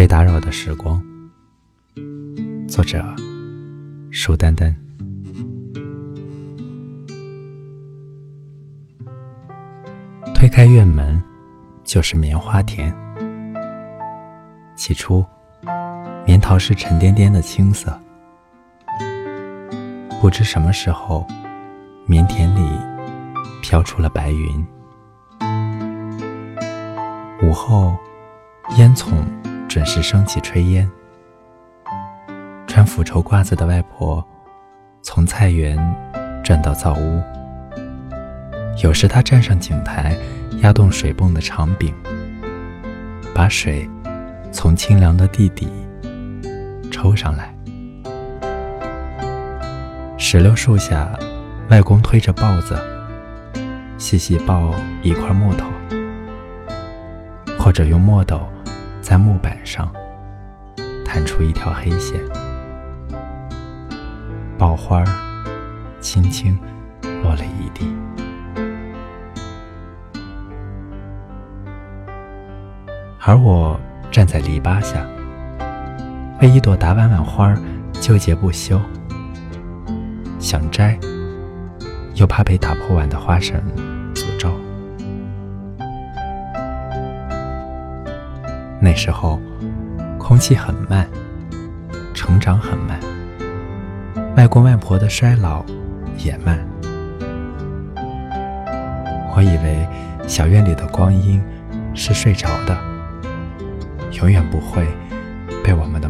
被打扰的时光，作者：舒丹丹。推开院门，就是棉花田。起初，棉桃是沉甸甸的青色。不知什么时候，棉田里飘出了白云。午后，烟囱。准时升起炊烟，穿腐绸褂子的外婆从菜园转到灶屋。有时她站上井台，压动水泵的长柄，把水从清凉的地底抽上来。石榴树下，外公推着刨子，细细刨一块木头，或者用墨斗。在木板上弹出一条黑线，爆花儿轻轻落了一地，而我站在篱笆下，为一朵打碗碗花纠结不休，想摘，又怕被打破碗的花绳那时候，空气很慢，成长很慢，外公外婆的衰老也慢。我以为小院里的光阴是睡着的，永远不会被我们的